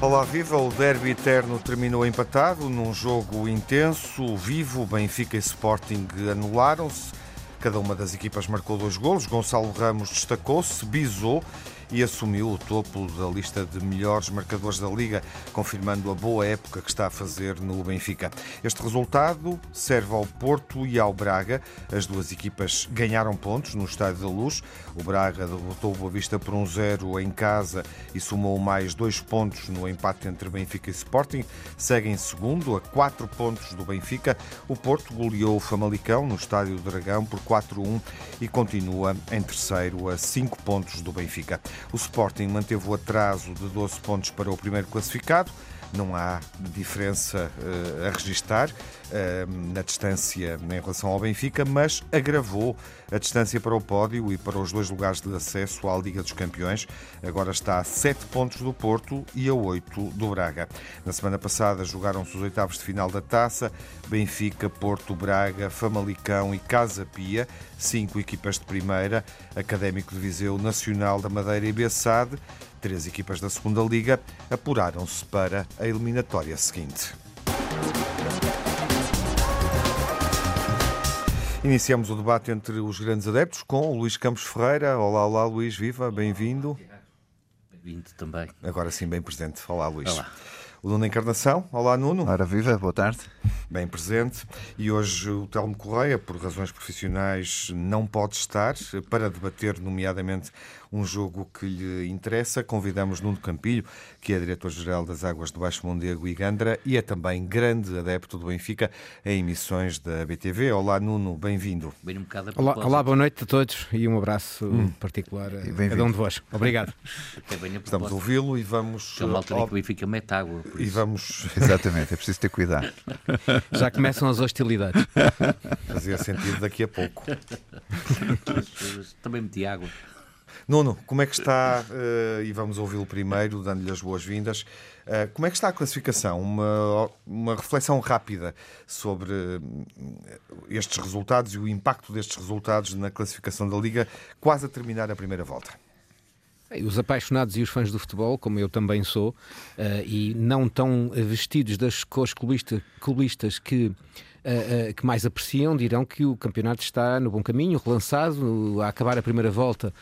Olá, viva! O derby eterno terminou empatado num jogo intenso, vivo. Benfica e Sporting anularam-se. Cada uma das equipas marcou dois golos. Gonçalo Ramos destacou-se, bisou e assumiu o topo da lista de melhores marcadores da Liga, confirmando a boa época que está a fazer no Benfica. Este resultado serve ao Porto e ao Braga. As duas equipas ganharam pontos no Estádio da Luz. O Braga derrotou o Boa Vista por um zero em casa e somou mais dois pontos no empate entre Benfica e Sporting. Segue em segundo, a quatro pontos do Benfica. O Porto goleou o Famalicão no Estádio do Dragão por 4-1 e continua em terceiro a cinco pontos do Benfica. O Sporting manteve o atraso de 12 pontos para o primeiro classificado. Não há diferença uh, a registar uh, na distância em relação ao Benfica, mas agravou a distância para o pódio e para os dois lugares de acesso à Liga dos Campeões. Agora está a 7 pontos do Porto e a 8 do Braga. Na semana passada jogaram-se os oitavos de final da taça: Benfica, Porto, Braga, Famalicão e Casa Pia, cinco equipas de primeira, Académico de Viseu, Nacional da Madeira e Bessade. Três equipas da segunda Liga apuraram-se para a eliminatória seguinte. Iniciamos o debate entre os grandes adeptos com o Luís Campos Ferreira. Olá, olá, Luís, viva, bem-vindo. Bem-vindo também. Agora sim, bem presente. Olá, Luís. Olá. O Nuno Encarnação. Olá, Nuno. Ora, viva, boa tarde. Bem presente. E hoje o Telmo Correia, por razões profissionais, não pode estar para debater, nomeadamente, um jogo que lhe interessa. Convidamos Nuno Campilho, que é diretor-geral das Águas de Baixo Mondego e Gandra e é também grande adepto do Benfica em emissões da BTV. Olá, Nuno, bem-vindo. Bem um olá, olá, boa noite a todos e um abraço hum. particular a cada um de vós. Obrigado. Estamos a ouvi-lo e vamos. É uma altura que o Benfica mete água. E vamos. Exatamente, é preciso ter cuidado. Já começam as hostilidades. Fazia sentido daqui a pouco. Também meti água. Nuno, como é que está, uh, e vamos ouvi-lo primeiro, dando-lhe as boas-vindas, uh, como é que está a classificação? Uma, uma reflexão rápida sobre uh, estes resultados e o impacto destes resultados na classificação da Liga, quase a terminar a primeira volta. Os apaixonados e os fãs do futebol, como eu também sou, e não tão vestidos das cores clubistas, clubistas que que mais apreciam dirão que o campeonato está no bom caminho, relançado, a acabar a primeira volta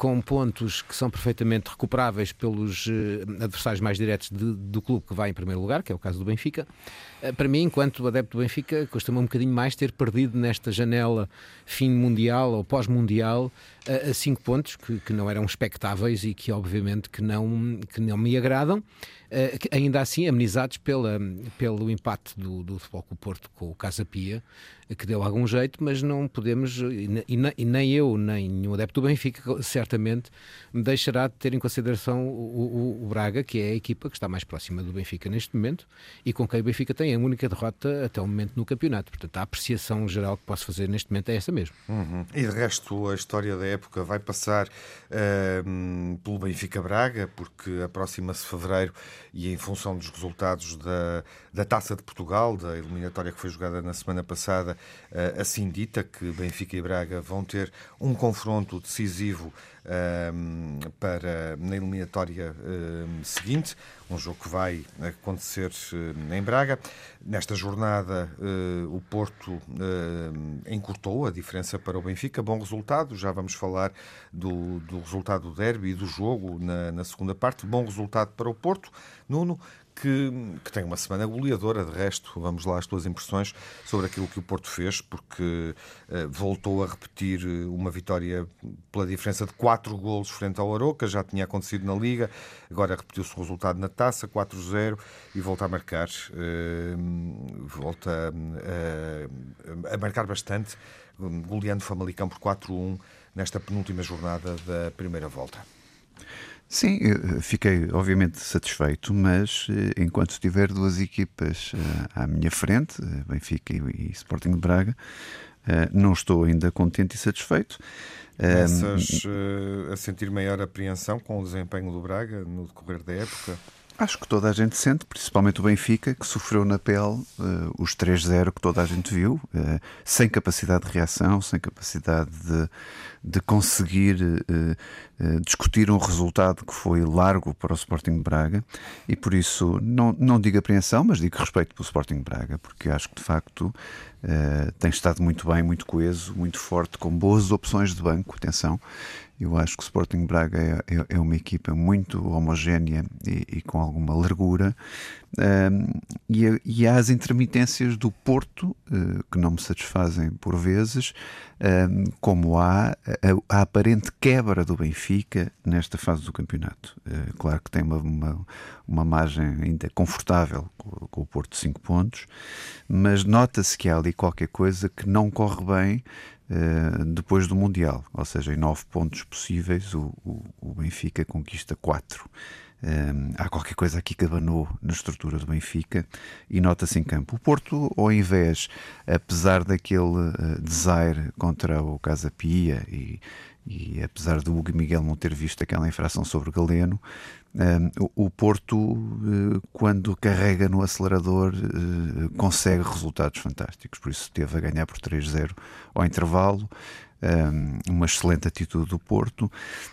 com pontos que são perfeitamente recuperáveis pelos uh, adversários mais diretos de, do clube que vai em primeiro lugar, que é o caso do Benfica. Uh, para mim, enquanto adepto do Benfica, custa-me um bocadinho mais ter perdido nesta janela fim mundial ou pós-mundial uh, cinco pontos que, que, não eram expectáveis e que obviamente que não, que não me agradam. ainda assim, amenizados pela, pelo empate do, do Futebol o Porto com o Casa Pia, que deu algum jeito, mas não podemos, e, e nem eu, nem nenhum adepto do Benfica, certamente me deixará de ter em consideração o, o, o, Braga, que é a equipa que está mais próxima do Benfica neste momento e com quem o Benfica tem a única derrota até o momento no campeonato. Portanto, a apreciação geral que posso fazer neste momento é essa mesmo. Uhum. E de resto, a história da época vai passar uh, pelo Benfica-Braga, porque aproxima-se fevereiro e em função dos resultados da, da Taça de Portugal, da eliminatória que foi jogada na semana passada, uh, assim dita, que Benfica e Braga vão ter um confronto decisivo para na eliminatória um, seguinte, um jogo que vai acontecer um, em Braga. Nesta jornada, uh, o Porto encurtou a diferença para o Benfica. Bom resultado, já vamos falar do, do resultado do derby e do jogo na, na segunda parte. Bom resultado para o Porto. Nuno, que, que, tem uma semana goleadora, de resto. Vamos lá as tuas impressões sobre aquilo que o Porto fez, porque uh, voltou a repetir eh, uma vitória pela diferença de 4 golos frente ao Aroca, já tinha acontecido na Liga, agora repetiu-se o resultado na taça, 4-0, e volta a marcar. Uh, volta uh, a marcar bastante, goleando Famalicão por 4-1 nesta penúltima jornada da primeira volta. Sim, fiquei obviamente satisfeito, mas eh, enquanto tiver duas equipas eh, à minha frente, eh, Benfica e Sporting de Braga, não estou ainda contente e satisfeito. Começas a sentir maior apreensão com o desempenho do Braga no decorrer da época? Acho que toda a gente sente, principalmente o Benfica, que sofreu na pele uh, os 3-0 que toda a gente viu, uh, sem capacidade de reação, sem capacidade de, de conseguir uh, discutir um resultado que foi largo para o Sporting de Braga. E por isso não, não digo apreensão, mas digo respeito pelo Sporting de Braga, porque acho que de facto tem estado muito bem, muito coeso, muito forte, com boas opções de banco, atenção, eu acho que o Sporting Braga é, é, é uma equipa muito homogénea e, e com alguma largura. Um, e, e, há as intermitências do Porto, uh, que não me satisfazem por vezes, um, como há a, a, aparente quebra do Benfica nesta fase do campeonato. Uh, claro que tem uma, uma, uma margem ainda confortável com, com o Porto de 5 pontos, mas nota-se que há ali qualquer coisa que não corre bem Uh, depois do Mundial, ou seja, em nove pontos possíveis, o, o, o Benfica conquista quatro. Um, há qualquer coisa aqui que abanou na estrutura do Benfica e nota-se em campo. O Porto, ao invés, apesar daquele uh, contra o Casa Pia e, e apesar do Hugo Miguel não ter visto aquela infração sobre Galeno, o, o, Porto, uh, quando carrega no acelerador, uh, consegue resultados fantásticos. Por isso, teve a ganhar por 3-0 ao intervalo uma excelente atitude do Porto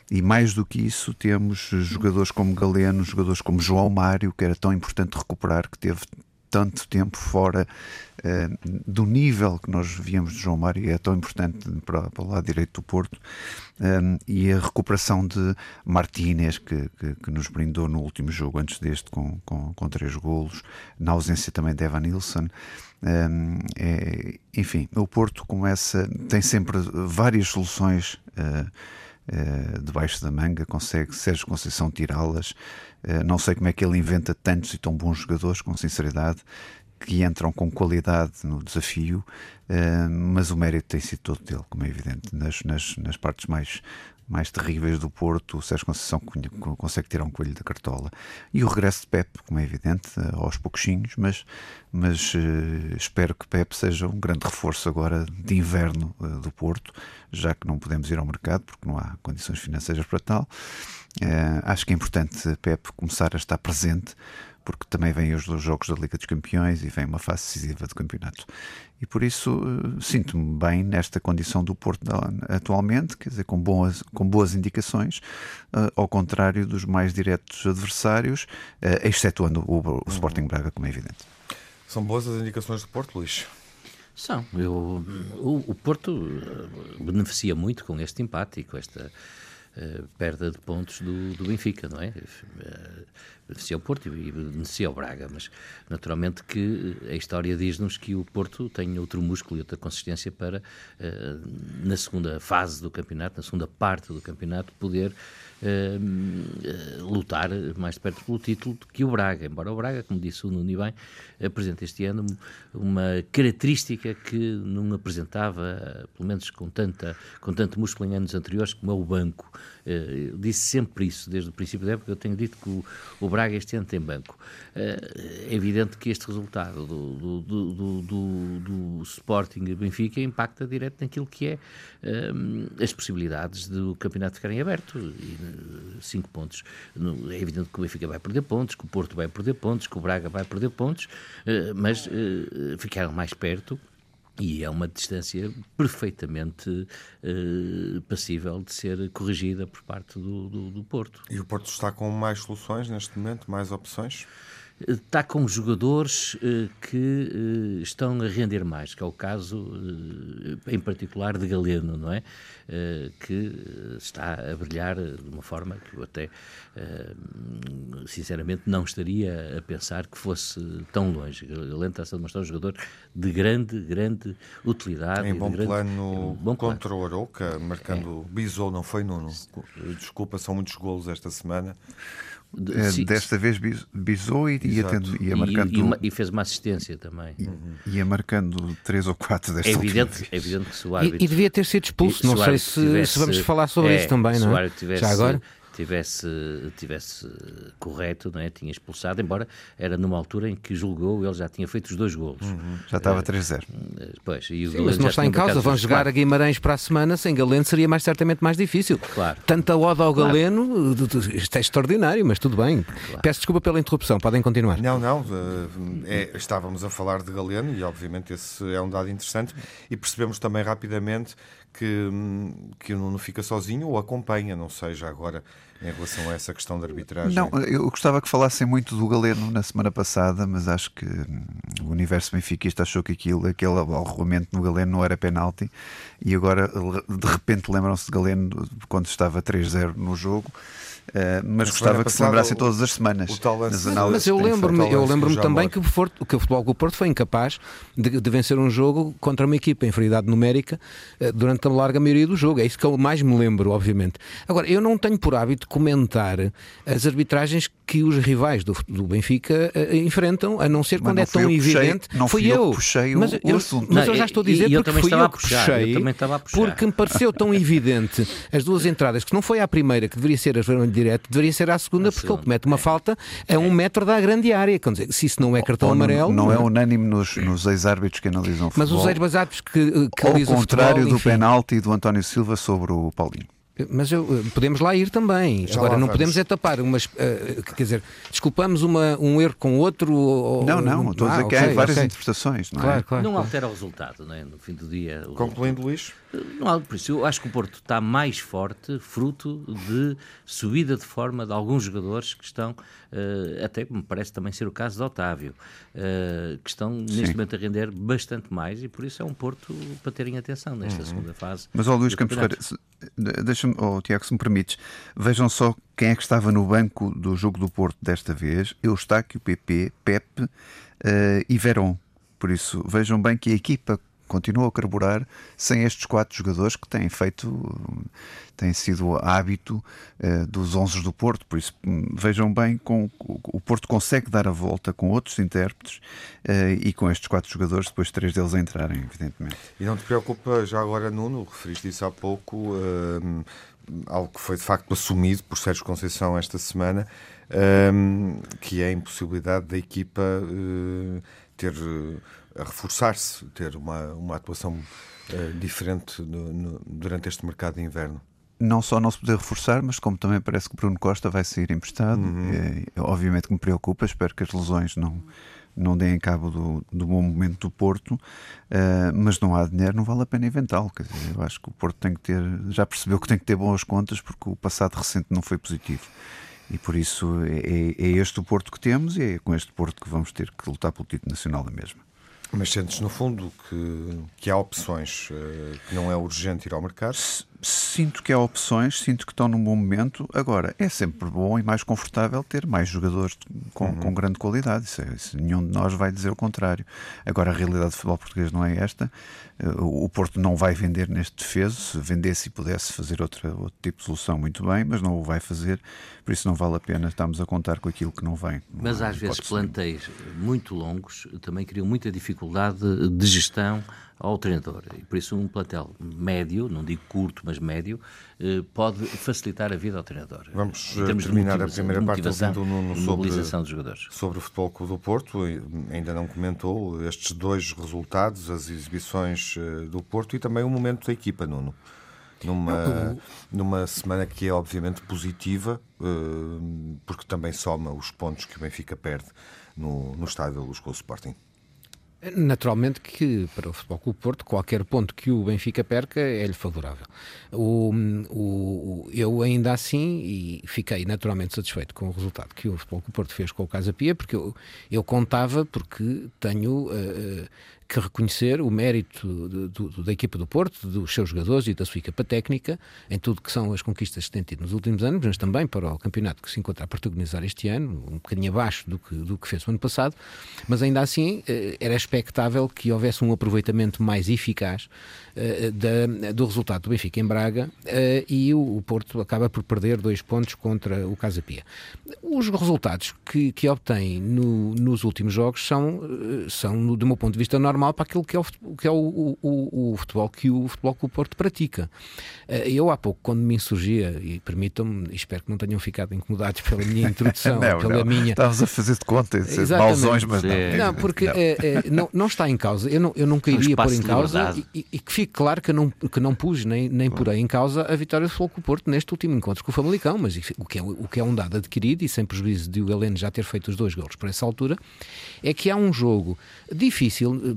e mais do que isso temos jogadores como Galeno, jogadores como João Mário, que era tão importante recuperar, que teve tanto tempo fora uh, do nível que nós víamos de João Mário, e é tão importante para, para o lado direito do Porto, um, e a recuperação de Martínez, que, que, que, nos brindou no último jogo, antes deste, com, com, com três golos, na ausência também de Evan Nilsson. Um, é, enfim, o Porto começa, tem sempre várias soluções uh, uh, debaixo da manga, consegue Sérgio Conceição tirá-las. Uh, não sei como é que ele inventa tantos e tão bons jogadores, com sinceridade, que entram com qualidade no desafio, mas o mérito tem sido todo dele, como é evidente, nas, nas, nas partes mais mais terríveis do Porto, o Sérgio Conceição consegue tirar um coelho da cartola. E o regresso de Pep, como é evidente, aos pouquinhos, mas, mas uh, espero que Pep seja um grande reforço agora de inverno uh, do Porto, já que não podemos ir ao mercado porque não há condições financeiras para tal. Acho que é importante Pep começar a estar presente porque também vêm os dois jogos da Liga dos Campeões e vem uma fase decisiva do campeonato. E por isso uh, sinto-me bem nesta condição do Porto atualmente, quer dizer, com boas, com boas indicações, uh, ao contrário dos mais diretos adversários, uh, excetuando o, o, o Sporting Braga, como é evidente. São boas as indicações do Porto, Luís? São. Eu, o, o Porto beneficia muito com este empate e com esta uh, perda de pontos do, do Benfica, não é? Uh, beneficia o Porto e beneficia o Braga, mas naturalmente que a história diz-nos que o Porto tem outro músculo e outra consistência para, uh, na segunda fase do campeonato, na segunda parte do campeonato, poder uh, lutar mais de perto pelo título que o Braga, embora o Braga, como disse o Nuno bem, apresenta este ano uma característica que não apresentava, pelo menos com, tanta, com tanto músculo em anos anteriores, como é o banco. Eu disse sempre isso, desde o princípio da época, eu tenho dito que o, o Braga este ano tem banco. Uh, é evidente que este resultado do, do, do, do, do Sporting Benfica impacta direto naquilo que é as possibilidades do campeonato ficarem aberto. E, cinco pontos. É evidente que o Benfica vai perder pontos, que o Porto vai perder pontos, que o Braga vai perder pontos, eh, mas eh, ficaram mais perto. E é uma distância perfeitamente uh, passível de ser corrigida por parte do, do, do, Porto. E o Porto está com mais soluções neste momento, mais opções? Está com jogadores uh, que uh, estão a render mais, que é o caso, uh, em particular, de Galeno, não é? que está a brilhar de uma forma que eu até, sinceramente, não estaria a pensar que fosse tão longe. Galeno está a demonstrar um jogador de grande, grande utilidade. Em bom grande, plano bom contra plano. o Aroca, marcando é. Bisou, não foi, Nuno? Desculpa, são muitos golos esta semana. É, sim, desta vez bisou e ia, tendo, ia marcando. E, e, e, fez uma assistência também. E, ia marcando três ou quatro desta é evidente, é evidente que se o árbitro. E, devia ter sido expulso, não sei se, tivesse, se, vamos falar sobre é, isso também, não é? Tivesse, Já agora? Tivesse, tivesse correto, não é? tinha expulsado, embora era numa altura em que julgou, ele já tinha feito os dois golos. Uhum. Já estava 3-0. Uh, pois, e o Sim, mas não está em causa, vão jogar claro. a Guimarães para a semana, sem Galeno seria mais certamente mais difícil. Claro. Tanta oda ao claro. Galeno, isto é extraordinário, mas tudo bem. Claro. Peço desculpa pela interrupção, podem continuar. Não, não, é, estávamos a falar de Galeno e obviamente esse é um dado interessante e percebemos também rapidamente que, que o Nuno fica sozinho ou acompanha, não sei, já agora em relação a essa questão da arbitragem? Não, eu gostava que falassem muito do Galeno na semana passada, mas acho que o universo benfiquista achou que aquilo, aquele arrolamento no Galeno não era penalti e agora de repente lembram-se de Galeno quando estava 3-0 no jogo mas gostava que se lembrassem o, todas as semanas. Nas mas eu lembro-me eu lembro também que o, Porto, que o Futebol do Porto foi incapaz de, de, vencer um jogo contra uma equipa em inferioridade numérica uh, durante a larga maioria do jogo. É isso que eu mais me lembro, obviamente. Agora, eu não tenho por hábito comentar as arbitragens que os rivais do, do Benfica uh, enfrentam, a não ser quando não é tão puxei, evidente. Não fui eu. puxei mas, o, eu, assunto. Mas eu já estou a dizer porque fui eu que puxei, porque me pareceu tão evidente as duas entradas, que não foi a primeira, que deveria ser a vermelho direto, deveria ser à segunda, porque ele comete uma é. falta a um metro da grande área. Dizer, se isso não é cartão amarelo. Não, não é unânime nos, nos ex-árbitros que analisam futebol. Mas os ex-árbitros que, que analisam Ao contrário futebol, do penalti do António Silva sobre o Paulinho. Mas eu, eh, podemos lá ir também. Já Agora, não vamos. podemos é tapar umas. Uh, quer dizer, desculpamos uma, um erro com outro. Ou, não, não, estou ah, a dizer okay, que há várias okay. interpretações. Não, é? claro, claro, não altera o resultado, não é? No fim do dia. Concluindo, Luís? Não, por isso, eu acho que o Porto está mais forte, fruto de subida de forma de alguns jogadores que estão, uh, até me parece também ser o caso de Otávio, uh, que estão Sim. neste momento a render bastante mais e por isso é um Porto para terem atenção nesta uhum. segunda fase. Mas, ó Luís Campos Ferreira, deixa-me, oh, Tiago, se me permites, vejam só quem é que estava no banco do jogo do Porto desta vez: Eustáquio, PP, Pepe uh, e Verón. Por isso, vejam bem que a equipa continua a carburar sem estes quatro jogadores que têm feito, têm sido hábito uh, dos 11 do Porto. Por isso, hum, vejam bem, com, o Porto consegue dar a volta com outros intérpretes uh, e com estes quatro jogadores, depois três deles entrarem, evidentemente. E não te preocupa, já agora, Nuno, referiste isso há pouco, uh, algo que foi de facto assumido por Sérgio Conceição esta semana, que é a impossibilidade da equipa ter a reforçar-se, ter uma, uma atuação uh, diferente no, no, durante este mercado de inverno? Não só não se poder reforçar, mas como também parece que Bruno Costa vai sair emprestado. Uhum. É, obviamente que me preocupa, espero que as lesões não, não deem cabo do, do bom momento do Porto, uh, mas não há dinheiro, não vale a pena inventá-lo. Eu acho que o Porto tem que ter, já percebeu que tem que ter boas contas, porque o passado recente não foi positivo. E por isso é, é, é este o Porto que temos e é com este Porto que vamos ter que lutar pelo título nacional da mesma. Mas sentes, no fundo, que, que há opções, uh, que não é urgente ir ao mercado? Sinto que há opções, sinto que estão num bom momento. Agora, é sempre bom e mais confortável ter mais jogadores com, uhum. com grande qualidade. Isso, é, isso, nenhum de nós vai dizer o contrário. Agora, a realidade do futebol português não é esta. Uh, o Porto não vai vender neste defeso. Se vendesse e pudesse fazer outra, outro tipo de solução, muito bem, mas não o vai fazer. Por isso, não vale a pena estarmos a contar com aquilo que não vem. Mas às vezes, plantéis muito longos também criam muita dificuldade de gestão ao treinador. E por isso um plantel médio, não digo curto, mas médio, eh, pode facilitar a vida ao treinador. Vamos eh, terminar a primeira parte ouvindo o Nuno sobre, dos jogadores. sobre o Futebol Clube do Porto. Ainda não comentou estes dois resultados, as exibições eh, do Porto e também o momento da equipa, Nuno. Numa, numa semana que é obviamente positiva, porque também soma os pontos que o Benfica perde no, no estádio da Luz com o Sporting. Naturalmente que para o Futebol Clube Porto qualquer ponto que o Benfica perca é-lhe favorável. O, o, eu ainda assim e fiquei naturalmente satisfeito com o resultado que o Futebol Clube Porto fez com o Casa Pia, porque eu, eu contava porque tenho uh, que reconhecer o mérito de, de, da equipa do Porto, dos seus jogadores e da sua equipa técnica, em tudo que são as conquistas que tem tido nos últimos anos, mas também para o campeonato que se encontra a protagonizar este ano, um bocadinho abaixo do que, do que fez o ano passado, mas ainda assim eh, era expectável que houvesse um aproveitamento mais eficaz uh, da, do resultado do Benfica em Braga uh, e o, o, Porto acaba por perder dois pontos contra o Casa Pia. Os resultados que, que obtém no, nos últimos jogos são, são, do meu ponto de vista, normais normal para aquilo que é o, que é o, o, o futebol que o Futebol que o Porto pratica. Eh, eu há pouco, quando me insurgia, e permitam-me, espero que não tenham ficado incomodados pela minha introdução, não, pela não. minha. Estávamos a fazer de conta, mausões, mas não. Não, porque não. É, é, não, não, está em causa. Eu não, eu nunca iria pôr em causa e, e, que fique claro que não, que não pus nem, nem porei em causa a vitória do Futebol com o Porto neste último encontro com o Famalicão, mas o que, é, o que é um dado adquirido e sem prejuízo de o Galeno já ter feito os dois golos por essa altura, é que há um jogo difícil,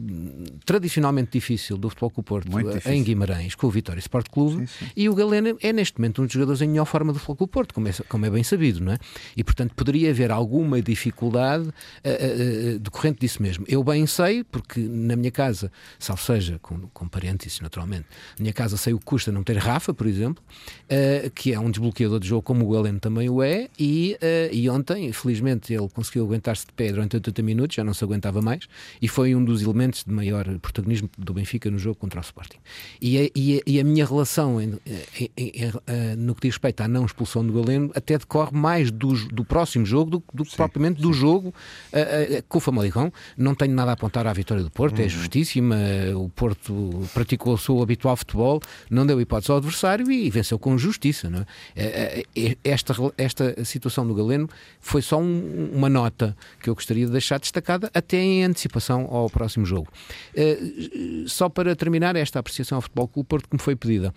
tradicionalmente difícil do Futebol com o Porto em Guimarães, com o Vitória Sport Clube, sim, sim. e o Galeno é neste momento um dos jogadores em melhor forma do Futebol com o Porto, como é, como é bem sabido, não é? E portanto poderia haver alguma dificuldade uh, uh, decorrente disso mesmo. Eu bem sei, porque na minha casa, salvo seja, com, com parênteses naturalmente, na minha casa sei o que custa não ter Rafa, por exemplo, uh, que é um desbloqueador de jogo como o Galeno também o é, e, e ontem, felizmente, ele conseguiu aguentar-se de pé durante 80 minutos, já não se aguentava mais, e foi um dos elementos de maior protagonismo do Benfica no jogo contra o Sporting. E a, e a, e a minha relação em, em, em, no que diz respeito à não expulsão do Galeno até decorre mais do, do próximo jogo do, do que propriamente sim. do jogo uh, uh, com o Famalicão. Não tenho nada a apontar à vitória do Porto, é uhum. é justíssima. O Porto praticou o seu habitual futebol, não deu hipótese ao adversário e venceu com justiça. Não é? esta, esta situação do Galeno foi só um, uma nota que eu gostaria de deixar destacada até em antecipação ao próximo jogo. Uh, só para terminar esta apreciação ao Futebol Clube Porto que me foi pedida.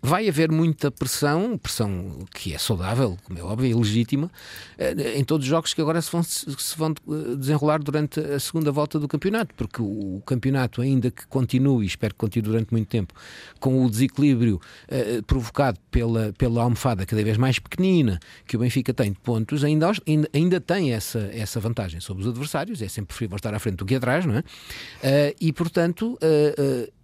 Vai haver muita pressão, pressão que é saudável, como é óbvio, e legítima, eh, em todos os jogos que agora se vão, se vão eh, desenrolar durante a segunda volta do campeonato, porque o campeonato, ainda que continue, e espero que continue durante muito tempo, com o desequilíbrio eh, provocado pela, pela almofada cada vez mais pequenina que o Benfica tem de pontos, ainda, ainda, ainda tem essa, essa vantagem sobre os adversários, é sempre preferível estar à frente do que atrás, não é? e, portanto,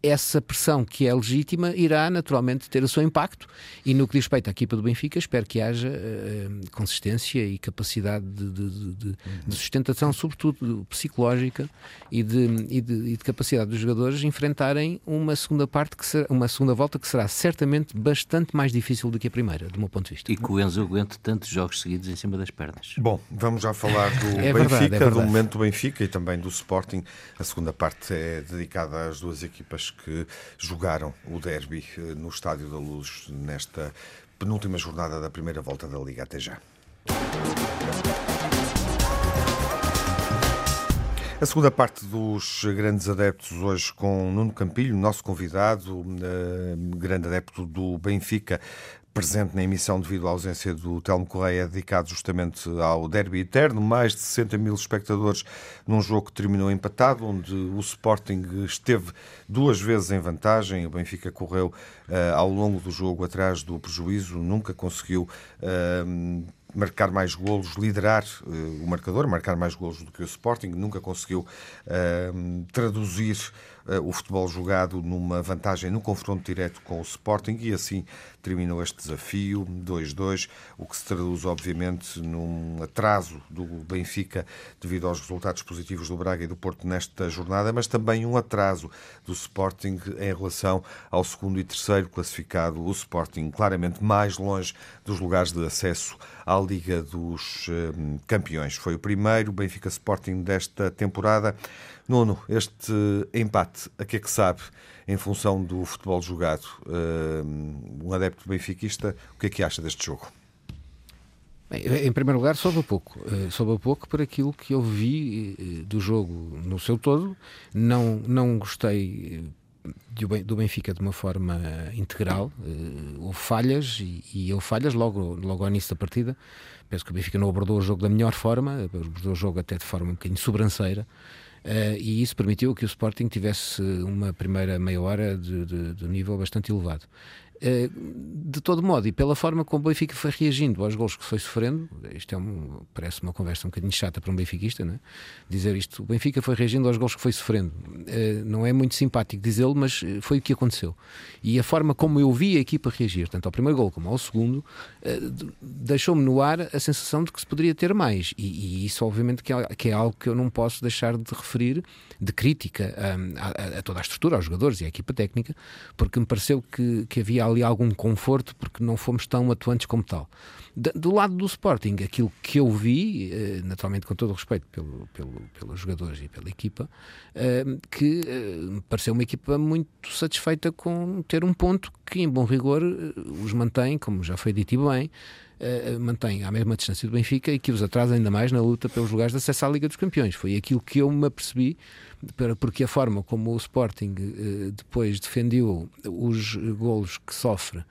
essa pressão que é legítima irá naturalmente ter o seu impacto e no que diz respeito à equipa do Benfica espero que haja uh, consistência e capacidade de, de, de, de, sustentação, sobretudo psicológica e de, e, e de, capacidade dos jogadores enfrentarem uma segunda parte que será, uma segunda volta que será certamente bastante mais difícil do que a primeira, do meu ponto de vista. E que o Enzo aguente tantos jogos seguidos em cima das pernas. Bom, vamos já falar do é Benfica, verdade, é do momento do Benfica e também do Sporting. A segunda parte é dedicada às duas equipas que jogaram o derby eh, no Estádio da Luz nesta penúltima jornada da primeira volta da Liga. Até já. A segunda parte dos grandes adeptos hoje com Nuno Campilho, nosso convidado, eh, grande adepto do Benfica, presente na emissão devido à ausência do Telmo Correia, dedicado justamente ao derby eterno. Mais de 60 mil espectadores num jogo que terminou empatado, onde o Sporting esteve duas vezes em vantagem. O Benfica correu uh, ao longo do jogo atrás do prejuízo, nunca conseguiu. Uh, marcar mais golos, liderar uh, o marcador, marcar mais golos do que o Sporting, nunca conseguiu traduzir o futebol jogado numa vantagem no confronto direto com o Sporting e assim terminou este desafio 2-2, o que se traduz obviamente num atraso do Benfica devido aos resultados positivos do Braga e do Porto nesta jornada, mas também um atraso do Sporting em relação ao segundo e terceiro classificado, o Sporting claramente mais longe dos lugares de acesso à Liga dos uh, Campeões. Foi o primeiro Benfica Sporting desta temporada. Nono, este empate, a que é que sabe em função do futebol jogado? Uh, um adepto benfiquista, o que é que acha deste jogo? Em primeiro lugar, soube a pouco. Uh, soube a pouco por aquilo que eu vi uh, do jogo no seu todo. Não, não gostei do Benfica de uma forma integral. Houve falhas e, e houve falhas logo, logo ao início da partida. Penso que o Benfica não abordou o jogo da melhor forma, abordou o jogo até de forma um bocadinho sobranceira. Uh, e isso permitiu que o Sporting tivesse uma primeira meia hora de, de, de nível bastante elevado. Eh, de todo modo, e pela forma como o Benfica foi reagindo aos gols que foi sofrendo, isto é um, parece uma conversa um bocadinho chata para um benfiquista, não é? dizer isto, o Benfica foi reagindo aos gols que foi sofrendo. Eh, não é muito simpático dizê-lo, mas eh, foi o que aconteceu. E a forma como eu vi a equipa reagir, tanto ao primeiro gol como ao segundo, deixou-me no ar a sensação de que se poderia ter mais. E, e isso, obviamente, que é, é, algo que eu não posso deixar de referir, de crítica a, a, a toda a estrutura, aos jogadores e à equipa técnica, porque me pareceu que, que havia havia ali algum conforto porque não fomos tão atuantes como tal. Do lado do Sporting, aquilo que eu vi, eh, naturalmente com todo o respeito pelo, pelo, pelos jogadores e pela equipa, eh, que me pareceu uma equipa muito satisfeita com ter um ponto que, em bom rigor, os mantém, como já foi dito e bem, mantém à mesma distância do Benfica e que os atrasa ainda mais na luta pelos lugares de acesso à Liga dos Campeões. Foi aquilo que eu me apercebi, porque a forma como o Sporting depois defendeu os golos que sofre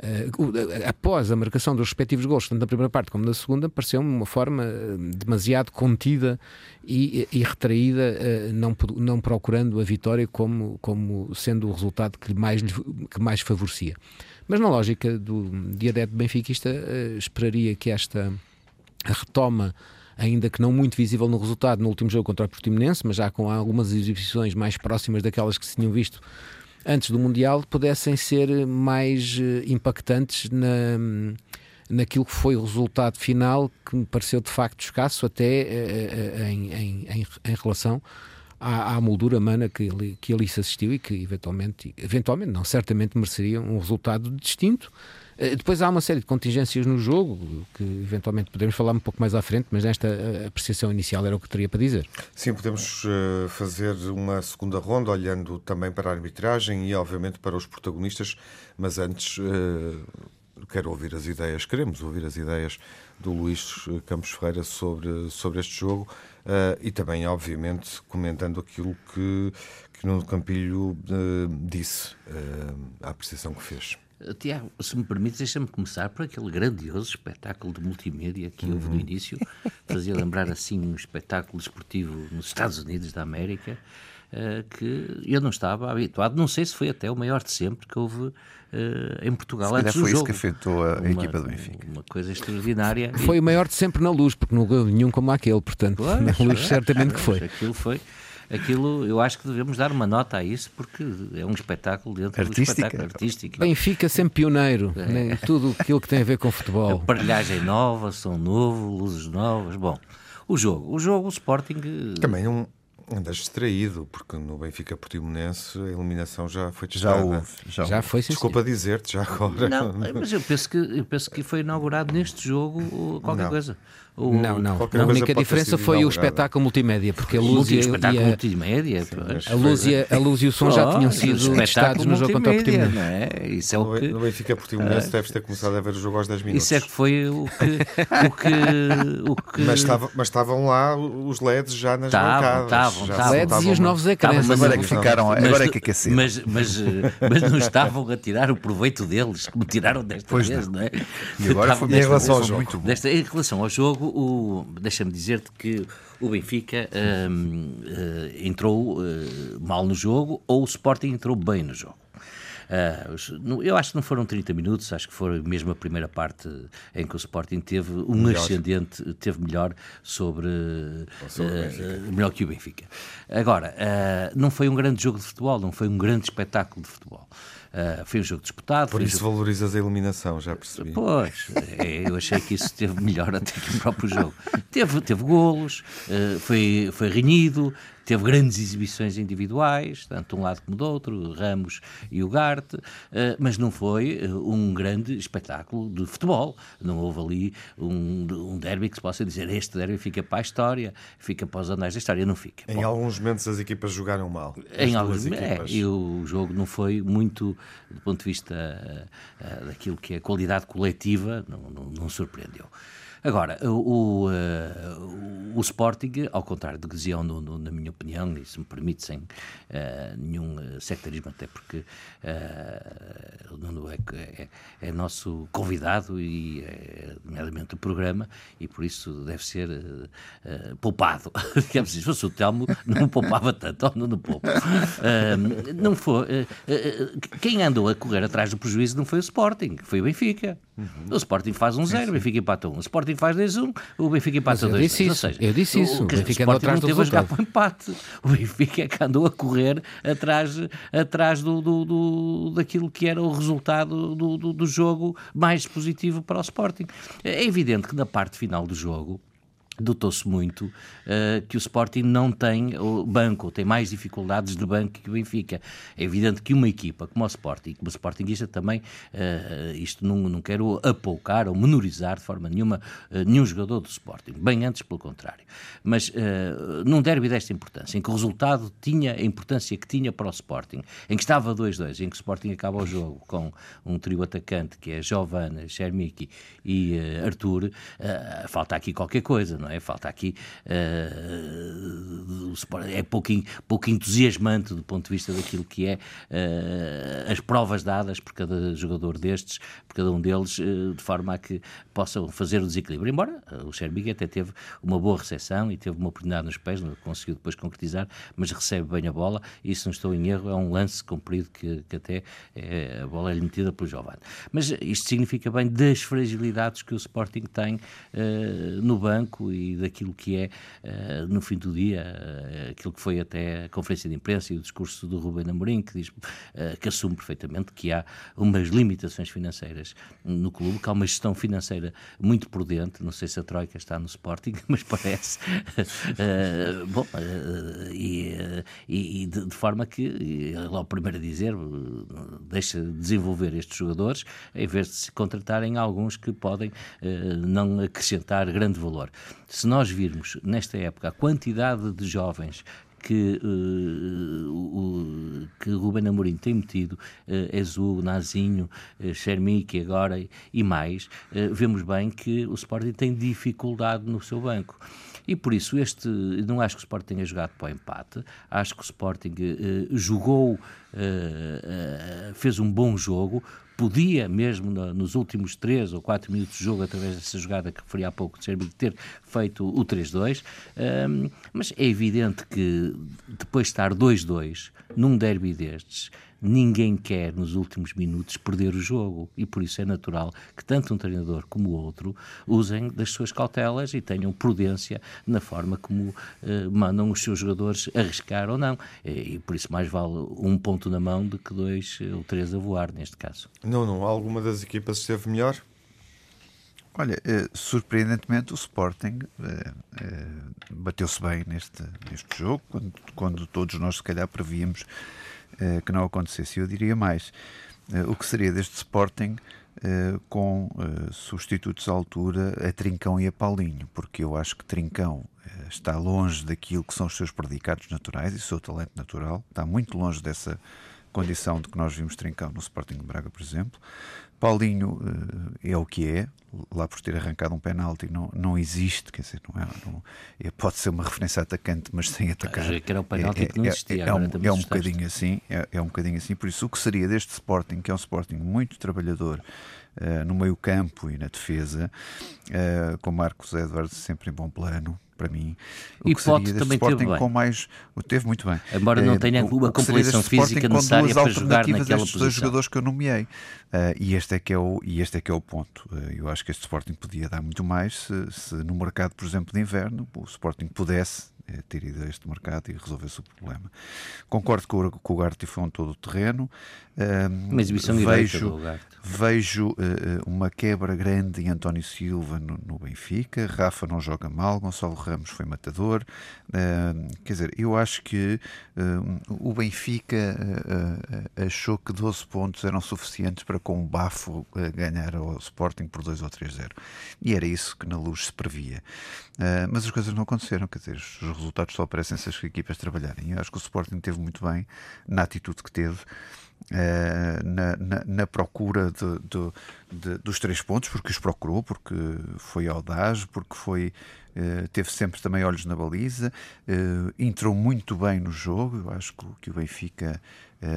Uh, após a marcação dos respectivos gols, tanto na primeira parte como na segunda, pareceu-me uma forma demasiado contida e, e retraída, uh, não, não procurando a vitória como, como sendo o resultado que mais, que mais favorecia. Mas na lógica do diadeto benfiquista, esperaria que esta retoma ainda que não muito visível no resultado no último jogo contra o Portimonense, mas já com algumas exibições mais próximas daquelas que se tinham visto antes do Mundial pudessem ser mais eh, impactantes na, naquilo que foi o resultado final, que me pareceu de facto escasso, até eh, eh, em, em, em relação à, à, moldura humana que, que ali se assistiu e que eventualmente, eventualmente não, certamente mereceria um resultado distinto. Eh, depois há uma série de contingências no jogo que eventualmente podemos falar um pouco mais à frente, mas nesta eh, apreciação inicial era o que teria para dizer. Sim, podemos uh, fazer uma segunda ronda olhando também para a arbitragem e, obviamente, para os protagonistas, mas antes. Quero ouvir as ideias, queremos ouvir as ideias do Luís Campos Ferreira sobre, sobre este jogo uh, e também, obviamente, comentando aquilo que, que Nuno Campilho uh, disse, uh, a apreciação que fez. Tiago, se me permites, deixa-me começar por aquele grandioso espetáculo de multimédia que houve no uhum. início. Fazia lembrar assim um espetáculo desportivo nos Estados Unidos da América que eu não estava habituado. Não sei se foi até o maior de sempre que houve uh, em Portugal se antes do foi jogo. isso que afetou a, uma, equipa do Benfica. Uma coisa extraordinária. Foi o maior de sempre na luz, porque não ganhou nenhum como aquele, portanto, pois, na luz é, certamente que foi. Aquilo foi aquilo eu acho que devemos dar uma nota a isso porque é um espetáculo dentro Artística. do espetáculo artístico. Benfica sempre pioneiro é. Né? tudo aquilo que tem a ver com futebol. Aparelhagem nova, som novo, luzes novas. Bom, o jogo, o jogo, o Sporting. Eh, Também um, Andas distraído, porque no Benfica Portimonense a eliminação já foi testada. Já, houve, já, já foi, sim, Desculpa dizer-te já agora. Não, mas eu penso, que, eu penso que foi inaugurado neste jogo qualquer não. coisa. O, não, não. A única diferença foi o espetáculo multimédia, porque a luz, e, o espetáculo a, multimédia, a, luz e a, a luz e o som oh, já tinham sido testados no jogo contra o Portimonense. É? Isso é o que... No Benfica Portimonense uh, deves ter começado a ver o jogo aos 10 minutos. Isso é que foi o que... o que, o que... Mas, estava, mas estavam lá os LEDs já nas tavam, bancadas. Estavam, estavam. LEDs e os novos ecrãs. Mas agora é que ficaram, mas, agora é que aqueceram. Mas, mas, mas não estavam a tirar o proveito deles, como tiraram desta pois vez, não. não é? E agora foi em relação ao jogo. Muito bom. Desta, em relação ao jogo, o deixa-me dizer-te que o Benfica uh, entrou uh, mal no jogo ou o Sporting entrou bem no jogo. Uh, eu acho que não foram 30 minutos, acho que foi mesmo a primeira parte em que o Sporting teve um melhor. ascendente, teve melhor sobre, uh, melhor que o Benfica. Agora, uh, não foi um grande jogo de futebol, não foi um grande espetáculo de futebol. Uh, foi um jogo disputado. Por isso jogo... valorizas a eliminação, já percebi. Pois, é, eu achei que isso teve melhor até que o próprio jogo. Teve, teve golos, uh, foi, foi renhido, teve grandes exibições individuais, tanto de um lado como do outro, Ramos e Ugarte, eh, mas não foi eh, um grande espetáculo de futebol. Não houve ali um, um derby que se possa dizer este derby fica para a história, fica para os anais da história. Não fica. Em Bom, alguns momentos as equipas jogaram mal. Em alguns momentos. É, e o jogo não foi muito, do ponto de vista uh, daquilo que é a qualidade coletiva, não, não, não surpreendeu. Agora, o, o, uh, o Sporting, ao contrário do que diziam, no, no, na minha opinião, e se me permite, sem uh, nenhum eh, sectarismo, até porque uh, o Nuno é, é, é, nosso convidado e é, nomeadamente, o programa, e por isso deve ser uh, poupado. Digamos se fosse o Telmo, não poupava tanto, ou não poupa. não foi. quem andou a correr atrás do prejuízo não foi o Sporting, foi o Benfica. Uhum. O Sporting faz um zero, o Benfica empata um. O Sporting Sporting faz 2-1, o Benfica empata 2 eu disse isso, seja, eu disse isso. O, o, Benfica não teve a jogar para o empate. O Benfica é que andou a correr atrás, atrás do, do, do daquilo que era o resultado do, do, do jogo mais positivo para o Sporting. É evidente que na parte final do jogo Dotou-se muito uh, que o Sporting não tem banco, tem mais dificuldades de banco que o Benfica. É evidente que uma equipa como o Sporting, como o Sportingista também, uh, isto não, não quero apoucar ou menorizar de forma nenhuma uh, nenhum jogador do Sporting, bem antes pelo contrário. Mas num derby desta importância, em que o resultado tinha a importância que tinha para o Sporting, em que estava 2-2, em que o Sporting acaba o jogo com um trio atacante que é Giovanna, Chermiki e Arthur, falta aqui qualquer coisa, não é? É? Falta aqui. Uh, é pouco, pouco entusiasmante do ponto de vista daquilo que é uh, as provas dadas por cada jogador destes, por cada um deles, uh, de forma a que possam fazer o desequilíbrio. Embora o Xerbiga até teve uma boa recepção e teve uma oportunidade nos pés, não conseguiu depois concretizar, mas recebe bem a bola e, se não estou em erro, é um lance comprido que, que até é, a bola é-lhe metida pelo Giovanni. Mas isto significa bem das fragilidades que o Sporting tem no banco e daquilo que é, uh, no fim do dia, uh, aquilo que foi até a conferência de imprensa e o discurso do Rubem Amorim, que diz uh, que assume perfeitamente que há umas limitações financeiras no clube, que há uma gestão financeira muito prudente. Não sei se a Troika está no Sporting, mas parece. bom, e, e, de, de, forma que, é o primeiro a dizer, deixa desenvolver estes jogadores, em vez de se contratarem alguns que podem não acrescentar grande valor se nós virmos nesta época a quantidade de jovens que, uh, o, que Ruben Amorim tem metido, uh, Ezu, Nazinho, uh, agora e mais, uh, vemos bem que o Sporting tem dificuldade no seu banco. E por isso, este, não acho que o Sporting tenha jogado para o empate, acho que o Sporting jogou, fez um bom jogo, podia, mesmo nos últimos 3 ou 4 minutos de jogo, através dessa jogada que referi há pouco ter feito o 3-2. Um, mas é evidente que depois de estar 2-2 num derby destes, ninguém quer, nos últimos minutos, perder o jogo. E por isso é natural que tanto um treinador como o outro usem das suas cautelas e tenham prudência na forma como uh, mandam os seus jogadores arriscar ou não. E, e, por isso mais vale um ponto na mão do que dois ou três a voar, neste caso. Não, não. Alguma das equipas esteve melhor? Olha, eh, surpreendentemente o Sporting eh, eh, bateu-se bem neste, neste jogo, quando, quando todos nós se calhar prevíamos eh, que não acontecesse. Eu diria mais, eh, o que seria deste Sporting eh, com substitutos à altura a Trincão e a Paulinho, porque eu acho que Trincão está longe daquilo que são os seus predicados naturais e o seu talento natural, está muito longe dessa condição de que nós vimos Trincão no Sporting de Braga, por exemplo. Paulinho uh, é o que é, lá por ter arrancado um penalti não, não existe, quer dizer, não é, não, é, pode ser uma referência atacante, mas sem atacar. Ah, que era um penalti é, que não existia. É, é, um, é um bocadinho assim, é, é um bocadinho assim, por isso o que seria deste Sporting, que é um Sporting muito trabalhador, uh, no meio campo e na defesa, uh, com Marcos Edwards sempre em bom plano, para mim. O e Pote também teve bem. Com mais, teve muito bem. Embora não tenha uh, uma composição física necessária para jogar naquela posição. dois jogadores que eu nomeei. Uh, e, este é que é o, e este é que é o ponto. Uh, eu acho que este Sporting podia dar muito mais se, se no mercado, por exemplo, de inverno, o Sporting pudesse ter ido a este mercado e resolver-se o problema. Concordo com o, com o Garte foi um todo o terreno. Uma exibição vejo, vejo uh, uma quebra grande em António Silva no, no, Benfica. Rafa não joga mal, Gonçalo Ramos foi matador. Uh, quer dizer, eu acho que uh, o Benfica achou que 12 pontos eram suficientes para com um bafo ganhar ao Sporting por 2 ou 3-0. E era isso que na luz se previa. mas as coisas não aconteceram, quer dizer, os resultados só aparecem se as equipas trabalharem. Eu acho que o Sporting teve muito bem na atitude que teve. Na, na, na, procura de, de, de, dos três pontos, porque os procurou, porque foi audaz, porque foi, teve sempre também olhos na baliza, uh, entrou muito bem no jogo. Eu acho que, o Benfica eh,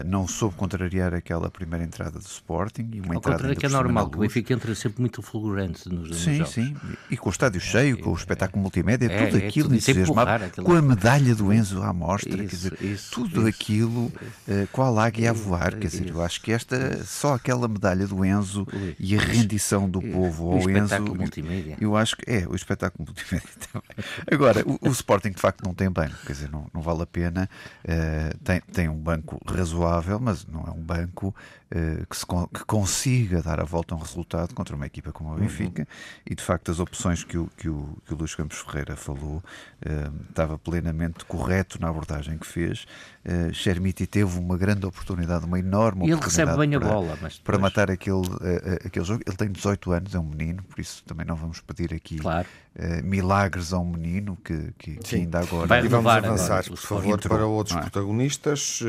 não soube contrariar aquela primeira entrada do Sporting. E uma Ao entrada que é normal, que o Benfica entra sempre muito fulgurante nos, sim, nos Sim, sim, e com o estádio cheio, é, com o espetáculo é, multimédia, é, tudo é, aquilo tudo entusiasmado, com a medalha do Enzo à mostra, isso, quer dizer, isso, tudo isso, aquilo, uh, com a águia a voar, quer dizer, eu acho que esta, só aquela medalha do Enzo e a rendição do povo ao Enzo. multimédia. Eu acho que é, o espetáculo multimédia também. Agora, o, o, Sporting de facto não tem banco, quer dizer, não, não vale a pena. Uh, tem, tem um banco razoável, mas não é um banco uh, que, se, que consiga dar a volta a um resultado contra uma equipa como a Benfica. Uhum. E de facto, as opções que o, que o, que o Luís Campos Ferreira falou uh, estava plenamente correto na abordagem que fez. Uh, Chermiti teve uma grande oportunidade, uma enorme e oportunidade. ele recebe bem para, a bola, mas para matar aquele, uh, aquele jogo. Ele tem 18 anos, é um menino, por isso também não vamos pedir aqui claro. uh, milagres a um menino que, que, que ainda agora. Vai e vamos avançar, agora, por favor, entrou, para outros é? protagonistas,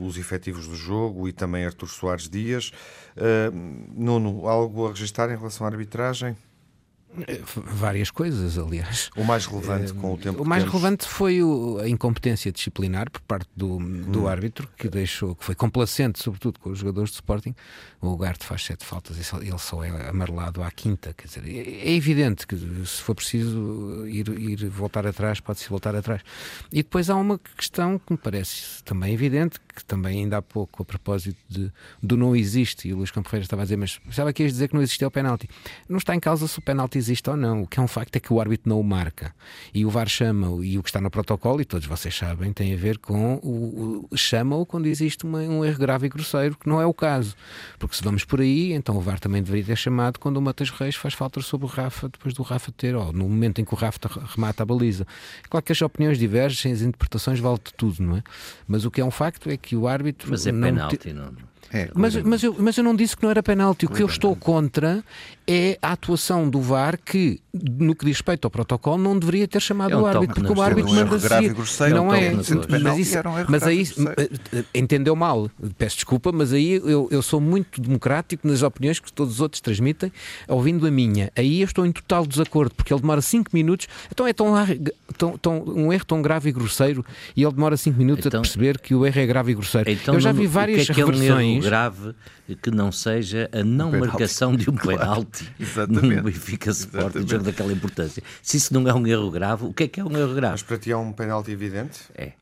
os efetivos do jogo e também Artur Soares Dias. Nuno, algo a registrar em relação à arbitragem? Várias coisas, aliás. O mais relevante com o tempo O mais relevante foi o, a incompetência disciplinar por parte do, do hum. árbitro, que deixou, que foi complacente, sobretudo com os jogadores de Sporting. O Ugarte faz sete faltas e ele só é amarelado à quinta. Quer dizer, é, é evidente que se for preciso ir, ir voltar atrás, pode-se voltar atrás. E depois há uma questão que me parece também evidente, que também ainda há pouco, a propósito de, do não existe, e o Luís Campo Ferreira estava a dizer, mas sabe que ias dizer que não existia o penalti. Não está em causa se o penalti existe ou não. O que é um facto é que o árbitro não o marca. E o VAR chama-o, e o que está no protocolo, e todos vocês sabem, tem a ver com o, o chama-o quando existe uma, um erro grave e grosseiro, que não é o caso. Porque se vamos por aí, então o VAR também deveria ter chamado quando o Matas Reis faz falta sobre o Rafa, depois do Rafa ter, ou no momento em que o Rafa remata a baliza. Claro que as opiniões divergem, as interpretações valem de tudo, não é? Mas o que é um facto é que o árbitro. Mas é não penalti, te... não. É, mas, mas, eu, mas eu não disse que não era penalti. O que eu estou contra é a atuação do VAR que, no que diz respeito ao protocolo, não deveria ter chamado é um o árbitro, porque o árbitro manda seguir. Não é. Mas, isso, mas aí eh, entendeu mal. Peço desculpa, mas aí eu, eu sou muito democrático nas opiniões que todos os outros transmitem, ouvindo a minha. Aí eu estou em total desacordo, porque ele demora 5 minutos. Então é tão, tão, tão, um erro tão grave e grosseiro e ele demora 5 minutos então, a perceber que o erro é grave e grosseiro. Então, eu já vi várias que é que é reversões. Um erro grave que não seja a não marcação de um claro. penalti no Benfica Sport, um jogo daquela importância. Se isso não é um erro grave, o que é que é um erro grave? Mas para ti é um penalti evidente? É.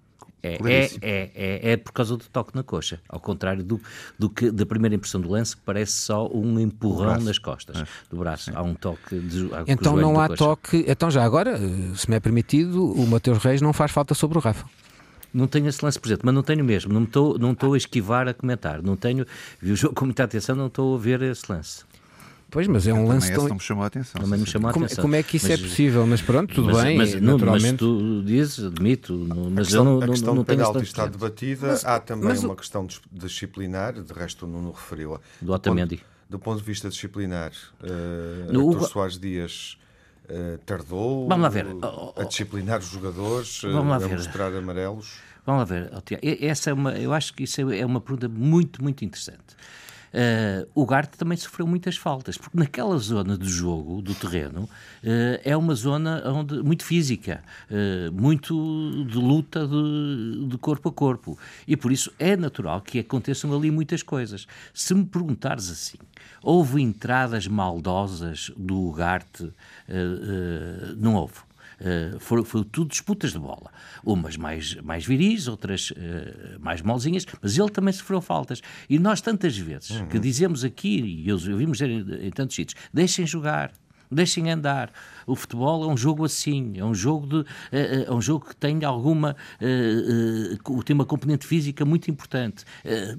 É, é, é, é, é, por causa do toque na coxa, ao contrário do, do que da primeira impressão do lance, que parece só um empurrão nas costas é. do braço. Há um toque de Então não há toque. Então, já agora, se me é permitido, o Mateus Reis não faz falta sobre o Rafa. Não tenho esse lance presente, mas não tenho mesmo. Não estou não estou a esquivar a comentar. Não tenho. Vi o jogo com muita atenção, não estou a ver esse lance. Pois, mas é um lance tão... não me chamou a atenção. Também me chamou a como, atenção. Como é que isso é mas, é possível? Mas pronto, tudo mas, bem, mas, naturalmente. Mas tu dizes, admito, mas questão, eu não, a questão não, não penalti está debatida. Mas, Há também uma o... questão disciplinar, de resto não referiu-a. Do Otamendi. Do, do ponto de vista disciplinar, uh, no, Artur Soares Dias uh, tardou Vamos lá ver. a disciplinar os jogadores, Vamos lá a ver. mostrar amarelos. Vamos lá ver, essa é uma, eu acho que isso é uma pergunta muito, muito interessante. Uh, o Garte também sofreu muitas faltas, porque naquela zona do jogo, do terreno, uh, é uma zona onde, muito física, uh, muito de luta de, de, corpo a corpo. E por isso é natural que aconteçam ali muitas coisas. Se me perguntares assim, houve entradas maldosas do Garte? não houve. Uh, foram, foram tudo disputas de bola. Umas mais, mais viris, outras uh, mais molzinhas, mas ele também sofreu faltas. E nós, tantas vezes, uhum. que dizemos aqui, e eu, eu vimos em, em tantos sítios, deixem jogar, deixem andar. O futebol é um jogo assim, é um jogo, de, é, é um jogo que tem alguma. É, tem uma componente física muito importante. É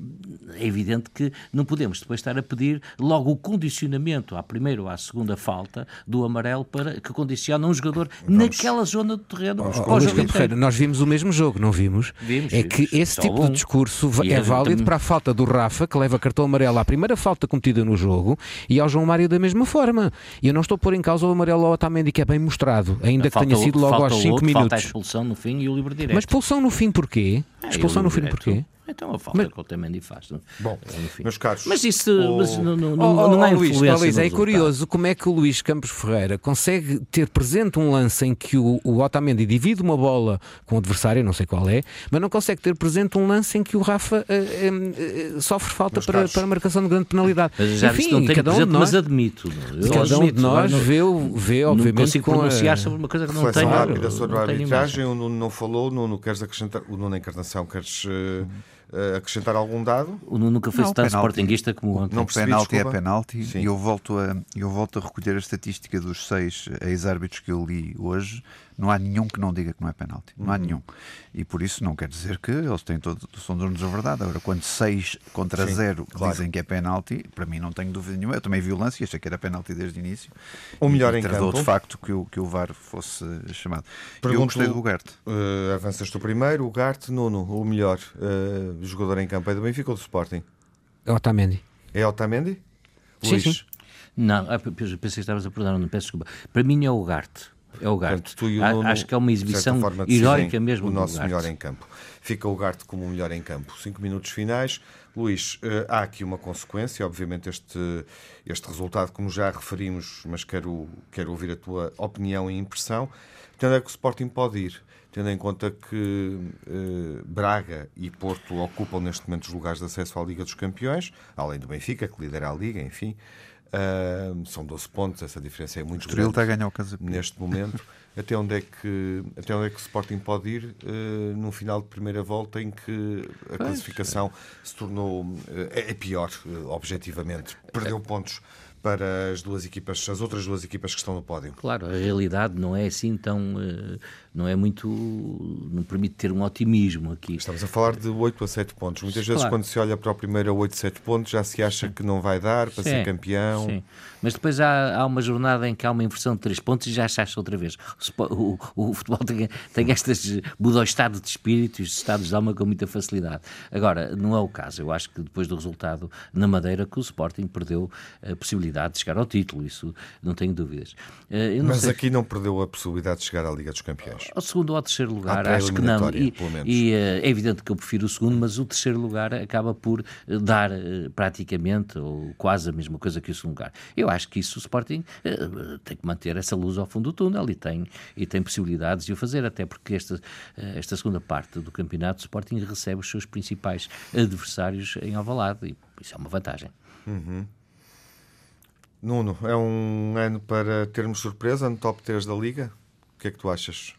evidente que não podemos depois estar a pedir logo o condicionamento à primeira ou à segunda falta do amarelo para que condiciona um jogador vamos, naquela zona do terreno. Oh, Luís Ferreira, nós vimos o mesmo jogo, não vimos? vimos é vimos. que esse tipo um. de discurso e é válido para a falta do Rafa, que leva cartão amarelo à primeira falta cometida no jogo, e ao João Mário da mesma forma. E eu não estou a pôr em causa o amarelo ao Otamendi, que é bem mostrado, ainda falta que tenha sido logo aos 5 minutos. Falta a expulsão no fim e o livre direto. Mas expulsão no fim porquê? É, expulsão no fim porquê? Então a falta mas, que o Otamendi faz. Não? Bom, Enfim. meus caros. Mas isso o... mas não, não, não, oh, não há Luís, influência. Oh, Luís, é curioso como é que o Luís Campos Ferreira consegue ter presente um lance em que o, o Otamendi divide uma bola com o adversário, não sei qual é, mas não consegue ter presente um lance em que o Rafa uh, uh, sofre falta para, para a marcação de grande penalidade. Mas já Enfim, não tenho cada um presente, de nós, mas admito. Eu cada um de nós vê, vê obviamente, não consigo pronunciar a... sobre uma coisa que não tenho. rápida sobre a arbitragem, o Nuno não falou, o Nuno queres acrescentar, o Nuno Encarnação, queres... Uh, uh, acrescentar algum dado? O nunca foi tão sportinguista como ontem. Não percebi, penalti é desculpa. é penalti Sim. e eu volto, a, eu volto a recolher a estatística dos seis ex-árbitros que eu li hoje não há nenhum que não diga que não é penalti. Não há uhum. nenhum. E por isso não quer dizer que eles têm todo, são donos da verdade. Agora, quando 6 contra 0 claro. dizem que é penalti, para mim não tenho dúvida nenhuma. Eu também vi o lance e achei que era penalti desde o início. O melhor e, em campo. de facto que o, que o VAR fosse chamado. Pergunto, eu gostei do Garte. Uh, avanças tu primeiro, o Garte, nono, o melhor uh, jogador em campo é do Benfica ou do Sporting? É Otamendi. É Otamendi? Sim, Luís? sim. Não, ah, pensei que estavas a perdoar, não peço desculpa. Para mim é o Garte. É o Garte. Acho que é uma exibição forma, heroica mesmo. O nosso melhor em campo. Fica o Garte como o melhor em campo. Cinco minutos finais. Luís, eh, há aqui uma consequência, obviamente, este, este resultado, como já referimos, mas quero, quero ouvir a tua opinião e impressão. Tendo é que o Sporting pode ir, tendo em conta que eh, Braga e Porto ocupam neste momento os lugares de acesso à Liga dos Campeões, além do Benfica, que lidera a Liga, enfim. Uh, são 12 pontos, essa diferença é muito grande. está a ganhar o caso neste momento. até onde é que até onde é que o Sporting pode ir uh, num final de primeira volta em que a pois, classificação é. se tornou uh, é pior, uh, objetivamente. Perdeu pontos para as duas equipas, as outras duas equipas que estão no pódio. Claro, a realidade não é assim tão não é muito. não permite ter um otimismo aqui. Estamos a falar de 8 a 7 pontos. Muitas vezes, claro. quando se olha para o primeiro a 8, 7 pontos, já se acha que não vai dar para sim, ser campeão. Sim. Mas depois há, há, uma jornada em que há uma inversão de 3 pontos e já se acha outra vez. O, o, o futebol tem, tem estas. muda o estado de espírito e os estados de alma com muita facilidade. Agora, não é o caso. Eu acho que depois do resultado na Madeira, que o Sporting perdeu a possibilidade de chegar ao título, isso não tenho dúvidas. Eh, Mas sei... aqui não perdeu a possibilidade de chegar à Liga dos Campeões ao segundo ou ao terceiro lugar, acho que não. E, e uh, é evidente que eu prefiro o segundo, mas o terceiro lugar acaba por uh, dar praticamente ou quase a mesma coisa que o segundo lugar. Eu acho que isso o Sporting tem que manter essa luz ao fundo do túnel e tem, e tem possibilidades de o fazer, até porque esta, esta segunda parte do campeonato, o Sporting recebe os seus principais adversários em Alvalade e isso é uma vantagem. Uhum. Nuno, é um ano para termos surpresa no top 3 da Liga? O que é que tu achas?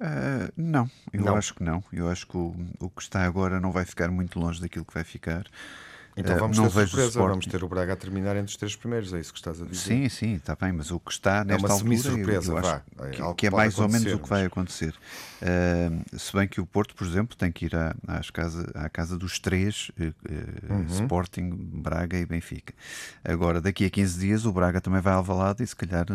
Uh, não, eu não. acho que não. Eu acho que o, o que está agora não vai ficar muito longe daquilo que vai ficar. Então vamos uh, ter surpresa, vamos ter o Braga a terminar entre os três primeiros, é isso que estás a dizer? Sim, sim, está bem, mas o que está nesta é uma altura, surpresa, vá, é que, que, é mais ou menos o que vai acontecer. Uh, se bem que o Porto, por exemplo, tem que ir à, às casa, à casa dos três, uh, uhum. Sporting, Braga e Benfica. Agora, daqui a 15 dias, o Braga também vai Alvalade e se calhar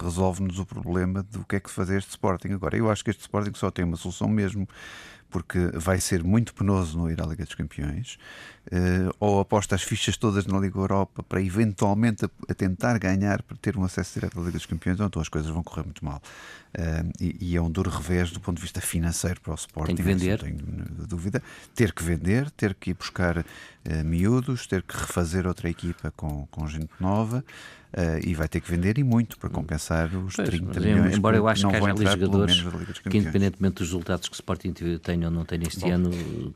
resolve-nos o problema do que é que fazer este Sporting. Agora, eu acho que este Sporting só tem uma solução mesmo, porque vai ser muito penoso não ir à Liga dos Campeões, uh, ou aposta as fichas todas na Liga Europa para eventualmente a, a, tentar ganhar, para ter um acesso direto à Liga dos Campeões, então as coisas vão correr muito mal. Uh, e, e, é um duro revés do ponto de vista financeiro para o Sporting. Tem que vender. Não tenho dúvida. Ter que vender, ter que ir buscar uh, miúdos, ter que refazer outra equipa com, com gente nova. Uh, e vai ter que vender e muito para compensar os pois, 30 milhões. Embora eu acho que haja ali jogadores que, independentemente dos resultados que o Sporting tenha ou não tenha este Bom, ano,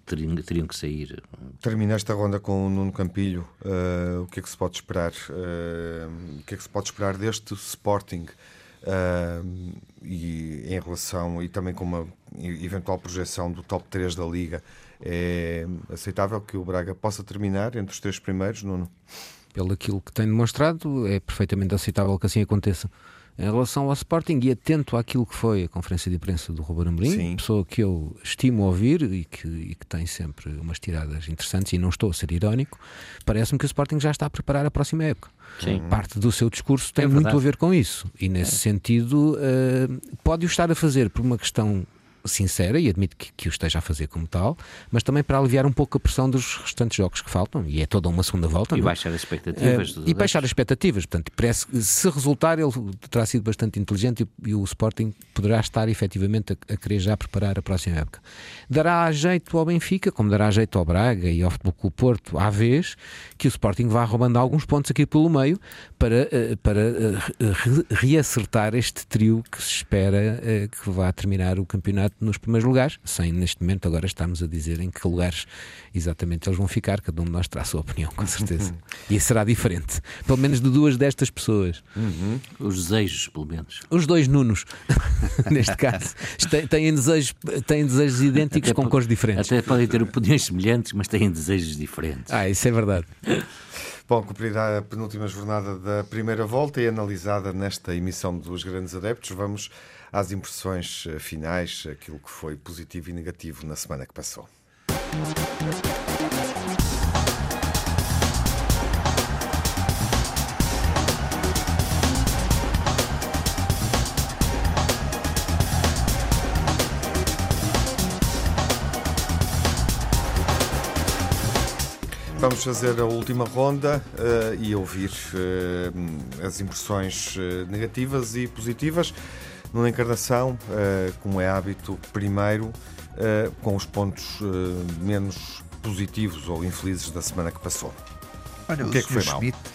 teriam, teriam, que sair. Termina esta ronda com o Nuno Campilho. Uh, o que é que se pode esperar? Uh, o que é que se pode esperar deste Sporting? e em relação e também com uma eventual projeção do top 3 da Liga, é aceitável que o Braga possa terminar entre os três primeiros, Nuno? pelo aquilo que tem demonstrado, é perfeitamente aceitável que assim aconteça. Em relação ao Sporting e atento àquilo que foi a conferência de imprensa do Ruben Amorim, pessoa que eu estimo ouvir e que, e que, tem sempre umas tiradas interessantes, e não estou a ser irónico, parece-me que o Sporting já está a preparar a próxima época. Sim. Parte do seu discurso tem é muito a ver com isso, e nesse é. sentido uh, pode o estar a fazer por uma questão sincera e admito que, que, o esteja a fazer como tal, mas também para aliviar um pouco a pressão dos restantes jogos que faltam, e é toda uma segunda volta. E não? É? baixar as expectativas. Uh, e baixar as expectativas. Portanto, parece que se resultar, ele terá sido bastante inteligente e, e o Sporting poderá estar efetivamente a, a, querer já preparar a próxima época. Dará jeito ao Benfica, como dará jeito ao Braga e ao Futebol Clube Porto, à vez que o Sporting vá roubando alguns pontos aqui pelo meio para, uh, para uh, re reacertar este trio que se espera que vá terminar o campeonato nos primeiros lugares, sem neste momento agora estarmos a dizer em que lugares exatamente eles vão ficar, cada um de nós terá a sua opinião, com certeza. e será diferente, pelo menos de duas destas pessoas. Uhum. Os desejos, pelo menos. Os dois Nunos, neste caso, têm desejos, têm desejos idênticos até com cores diferentes. Até podem ter opiniões semelhantes, mas têm desejos diferentes. Ah, isso é verdade. Bom, cumprirá a penúltima jornada da primeira volta e analisada nesta emissão dos Grandes Adeptos, vamos às impressões eh, finais, aquilo que foi positivo e negativo na semana que passou. Vamos fazer a última ronda uh, e ouvir uh, as impressões uh, negativas e positivas. Numa encarnação, como é hábito, primeiro com os pontos menos positivos ou infelizes da semana que passou. Olha, o que o é que foi Schmidt, mal?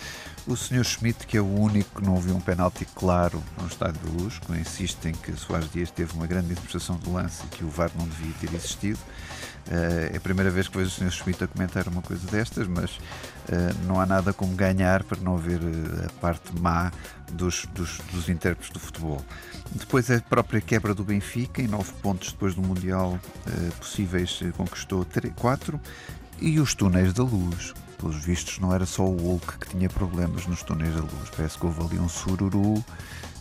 O Sr. Schmidt, que é o único que não viu um penalti claro no Estádio da Luz, que insiste em que Soares Dias teve uma grande interpretação do lance e que o VAR não devia ter existido. Uh, é a primeira vez que vejo o Sr. Schmidt a comentar uma coisa destas, mas uh, não há nada como ganhar para não ver uh, a parte má dos, dos, dos, intérpretes do futebol. Depois a própria quebra do Benfica, em nove pontos depois do Mundial possíveis, conquistou quatro. E os túneis da luz. Pelos vistos, não era só o Hulk que tinha problemas nos túneis da luz. Parece que houve ali um sururu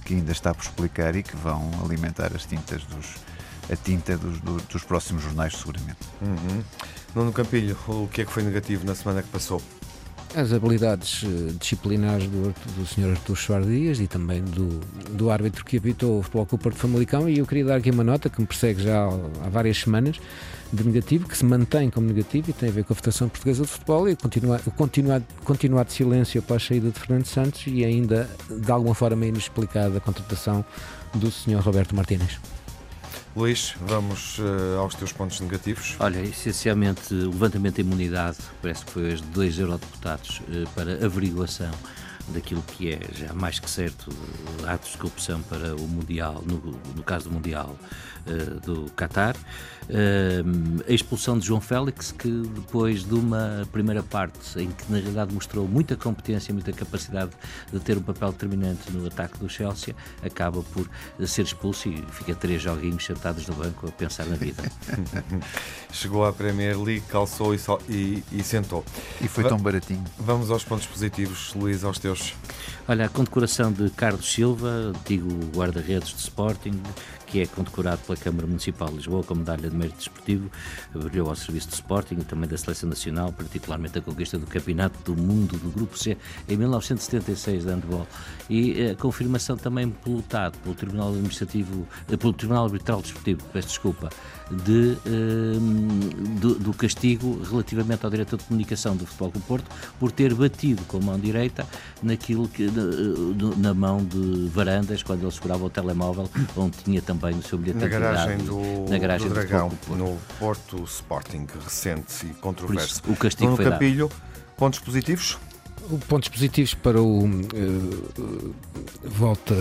que ainda está por explicar e que vão alimentar as tintas dos a tinta dos, dos próximos jornais, seguramente. Uhum. Nuno Campilho, o que é que foi negativo na semana que passou? As habilidades eh, disciplinares do, do Sr. Artur Soares Dias e também do, do árbitro que apitou o Futebol Clube Porto Famalicão e eu queria dar aqui uma nota que me persegue já há, várias semanas de negativo, que se mantém como negativo e tem a ver com a Federação Portuguesa de Futebol e o de silêncio após a saída de Fernando Santos e ainda de alguma forma inexplicada a contratação do Sr. Roberto Martínez. Luís, vamos uh, aos teus pontos negativos. Olha, essencialmente o levantamento da imunidade, parece que foi hoje de dois eurodeputados uh, para averiguação daquilo que é já mais que certo atos de corrupção para o Mundial, no, no caso do Mundial uh, do Qatar. Uh, a expulsão de João Félix, que depois de uma primeira parte em que na realidade mostrou muita competência, muita capacidade de ter um papel determinante no ataque do Chelsea, acaba por ser expulso e fica três joguinhos sentados no banco a pensar na vida. Chegou à Premier League, calçou e, so, e, e sentou. E foi Va tão baratinho. Vamos aos pontos positivos, Luís, aos teus. Olha, a condecoração de Carlos Silva, antigo guarda-redes de Sporting, que é condecorado pela Câmara Municipal de Lisboa com medalha de mérito desportivo, brilhou ao serviço de Sporting e também da Seleção Nacional, particularmente a conquista do Campeonato do Mundo do Grupo C em 1976 de handball. E a confirmação também pelo TAD, pelo Tribunal Administrativo, eh, pelo Tribunal Arbitral Desportivo, peço desculpa, de, ehm, do, do, castigo relativamente ao diretor de comunicação do Futebol do Porto por ter batido com a mão direita naquilo que, na, na mão de Varandas quando ele segurava o telemóvel onde tinha também o seu bilhete na garagem do, na garagem do Dragão, do Porto. no Porto Sporting, recente e controverso. o castigo no foi Capilho, dado. pontos positivos? Pontos positivos para o uh, volta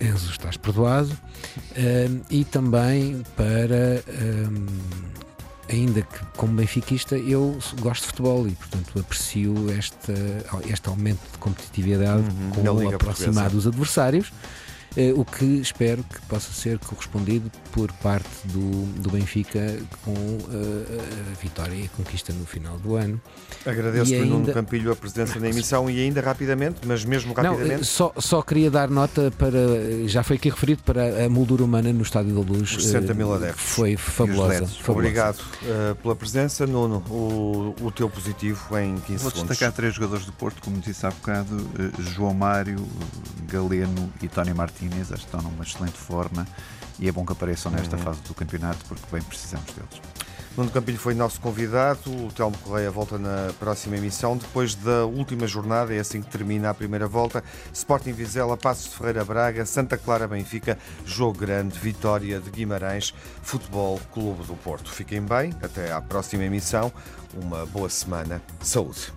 Enzo, estás perdoado. E também para. Um, ainda que como benfiquista eu gosto de futebol e portanto aprecio esta, este aumento de competitividade uhum, com o aproximar dos adversários o que espero que possa ser correspondido por parte do, do Benfica com uh, a vitória e a conquista no final do ano. Agradeço-lhe, ainda... Nuno Campilho, a presença na emissão e ainda rapidamente, mas mesmo rapidamente. Não, só, só queria dar nota para, já foi aqui referido, para a moldura humana no Estádio da Luz. 60 mil adeptos. Foi fabulosa. fabulosa. Obrigado uh, pela presença, Nuno. O, o teu positivo em 15 Vou segundos. Vou destacar três jogadores do Porto, como disse há bocado: uh, João Mário, Galeno e Tony Martins Inês, acho que estão numa excelente forma e é bom que apareçam nesta uhum. fase do campeonato porque bem precisamos deles. Nuno Campilho foi nosso convidado, o Telmo Correia volta na próxima emissão. Depois da última jornada, é assim que termina a primeira volta. Sporting Vizela, Passos de Ferreira Braga, Santa Clara Benfica, Jogo Grande, Vitória de Guimarães, Futebol Clube do Porto. Fiquem bem, até à próxima emissão. Uma boa semana. Saúde.